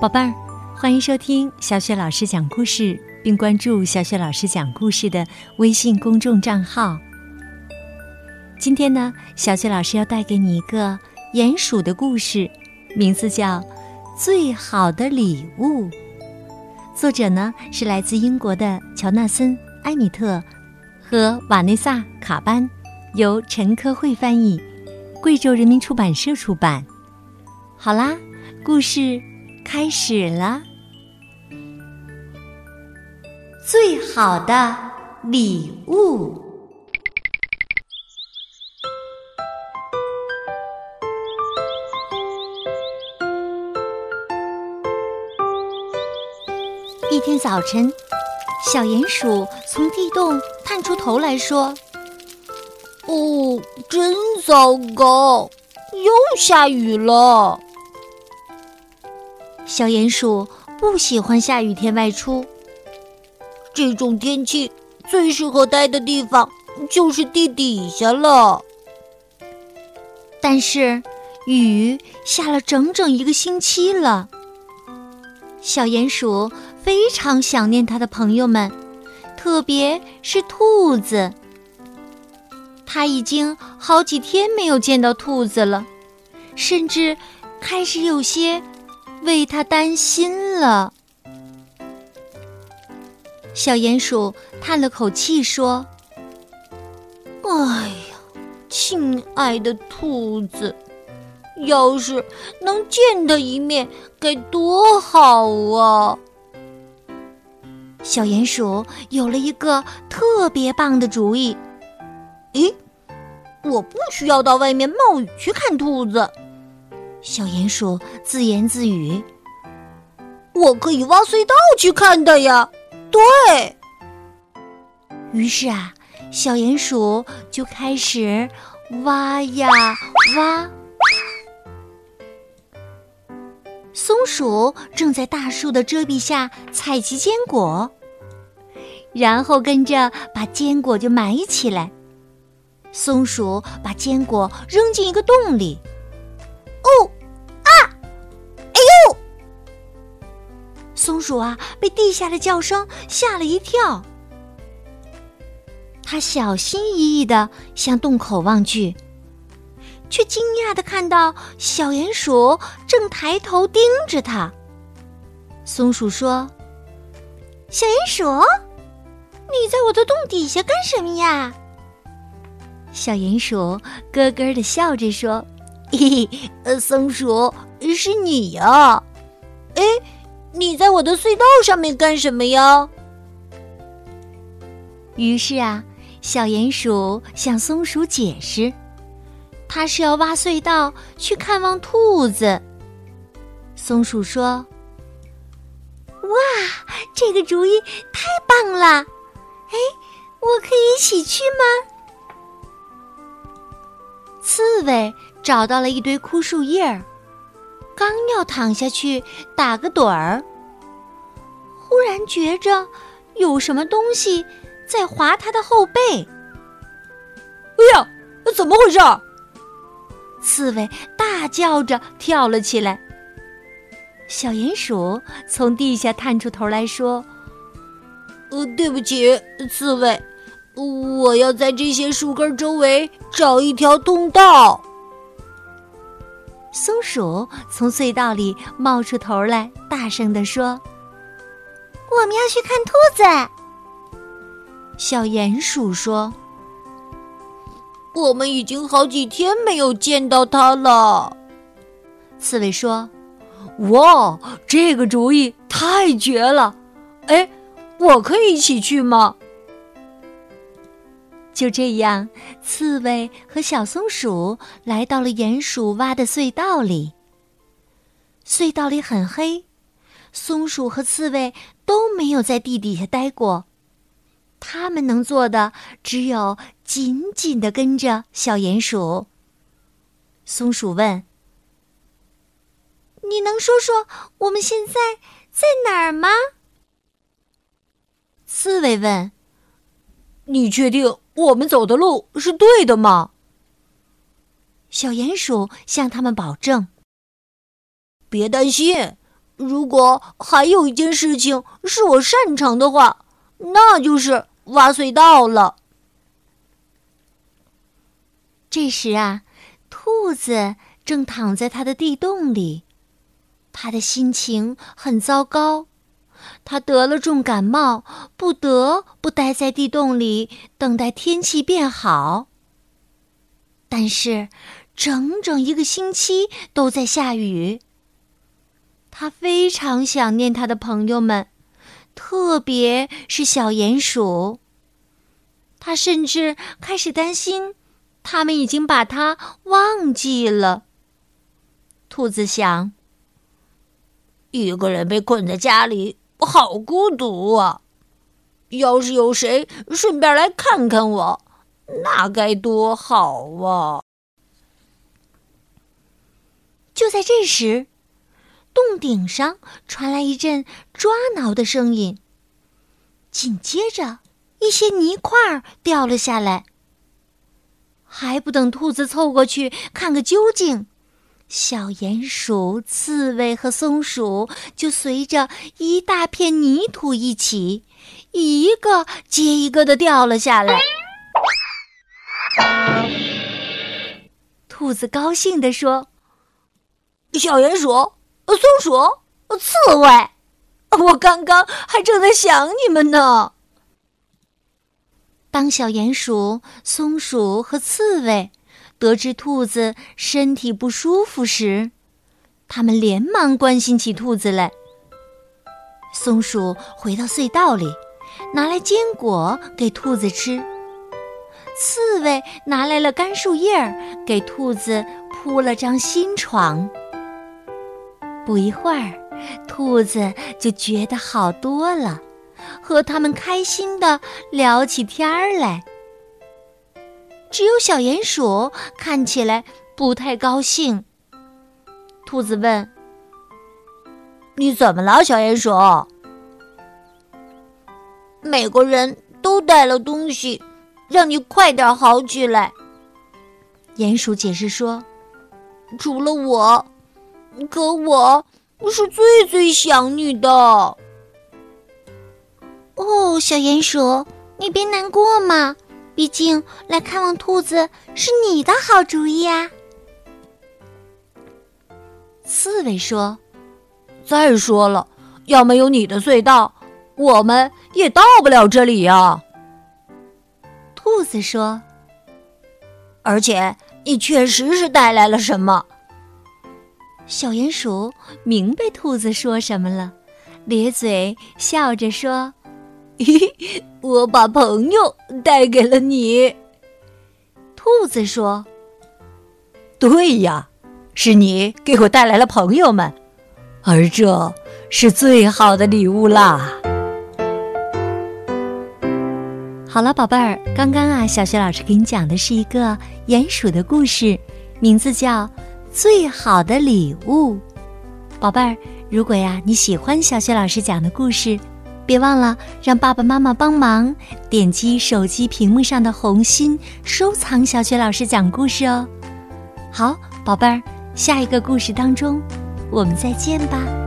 宝贝儿，欢迎收听小雪老师讲故事，并关注小雪老师讲故事的微信公众账号。今天呢，小雪老师要带给你一个鼹鼠的故事，名字叫《最好的礼物》。作者呢是来自英国的乔纳森·埃米特和瓦内萨·卡班，由陈科慧翻译，贵州人民出版社出版。好啦，故事。开始了，最好的礼物。一天早晨，小鼹鼠从地洞探出头来说：“哦，真糟糕，又下雨了。”小鼹鼠不喜欢下雨天外出。这种天气最适合待的地方就是地底下了。但是雨下了整整一个星期了，小鼹鼠非常想念它的朋友们，特别是兔子。它已经好几天没有见到兔子了，甚至开始有些。为他担心了，小鼹鼠叹了口气说：“哎呀，亲爱的兔子，要是能见他一面，该多好啊！”小鼹鼠有了一个特别棒的主意：“咦，我不需要到外面冒雨去看兔子。”小鼹鼠自言自语：“我可以挖隧道去看它呀！”对于是啊，小鼹鼠就开始挖呀挖。松鼠正在大树的遮蔽下采集坚果，然后跟着把坚果就埋起来。松鼠把坚果扔进一个洞里。松鼠啊，被地下的叫声吓了一跳。它小心翼翼的向洞口望去，却惊讶的看到小鼹鼠正抬头盯着它。松鼠说：“小鼹鼠，你在我的洞底下干什么呀？”小鼹鼠咯咯的笑着说。嘿嘿，松鼠是你呀？哎，你在我的隧道上面干什么呀？于是啊，小鼹鼠向松鼠解释，它是要挖隧道去看望兔子。松鼠说：“哇，这个主意太棒了！哎，我可以一起去吗？”刺猬。找到了一堆枯树叶儿，刚要躺下去打个盹儿，忽然觉着有什么东西在划他的后背。哎呀，怎么回事？刺猬大叫着跳了起来。小鼹鼠从地下探出头来说：“呃，对不起，刺猬，我要在这些树根周围找一条通道。”松鼠从隧道里冒出头来，大声地说：“我们要去看兔子。”小鼹鼠说：“我们已经好几天没有见到它了。”刺猬说：“哇，这个主意太绝了！哎，我可以一起去吗？”就这样，刺猬和小松鼠来到了鼹鼠挖的隧道里。隧道里很黑，松鼠和刺猬都没有在地底下待过，他们能做的只有紧紧的跟着小鼹鼠。松鼠问：“你能说说我们现在在哪儿吗？”刺猬问：“你确定？”我们走的路是对的吗？小鼹鼠向他们保证：“别担心，如果还有一件事情是我擅长的话，那就是挖隧道了。这时啊，兔子正躺在它的地洞里，它的心情很糟糕。它得了重感冒，不得不待在地洞里等待天气变好。但是，整整一个星期都在下雨。他非常想念他的朋友们，特别是小鼹鼠。他甚至开始担心，他们已经把他忘记了。兔子想：一个人被困在家里，好孤独啊！要是有谁顺便来看看我，那该多好啊！就在这时。洞顶上传来一阵抓挠的声音，紧接着一些泥块掉了下来。还不等兔子凑过去看个究竟，小鼹鼠、刺猬和松鼠就随着一大片泥土一起，一个接一个的掉了下来。兔子高兴地说：“小鼹鼠。”松鼠、刺猬，我刚刚还正在想你们呢。当小鼹鼠、松鼠和刺猬得知兔子身体不舒服时，他们连忙关心起兔子来。松鼠回到隧道里，拿来坚果给兔子吃；刺猬拿来了干树叶，给兔子铺了张新床。不一会儿，兔子就觉得好多了，和他们开心的聊起天儿来。只有小鼹鼠看起来不太高兴。兔子问：“你怎么了，小鼹鼠？”每个人都带了东西，让你快点好起来。鼹鼠解释说：“除了我。”可我是最最想你的。哦，小鼹鼠，你别难过嘛，毕竟来看望兔子是你的好主意啊。刺猬说：“再说了，要没有你的隧道，我们也到不了这里呀。”兔子说：“而且你确实是带来了什么。”小鼹鼠明白兔子说什么了，咧嘴笑着说：“，我把朋友带给了你。”兔子说：“对呀，是你给我带来了朋友们，而这是最好的礼物啦。”好了，宝贝儿，刚刚啊，小雪老师给你讲的是一个鼹鼠的故事，名字叫。最好的礼物，宝贝儿，如果呀你喜欢小雪老师讲的故事，别忘了让爸爸妈妈帮忙点击手机屏幕上的红心，收藏小雪老师讲故事哦。好，宝贝儿，下一个故事当中，我们再见吧。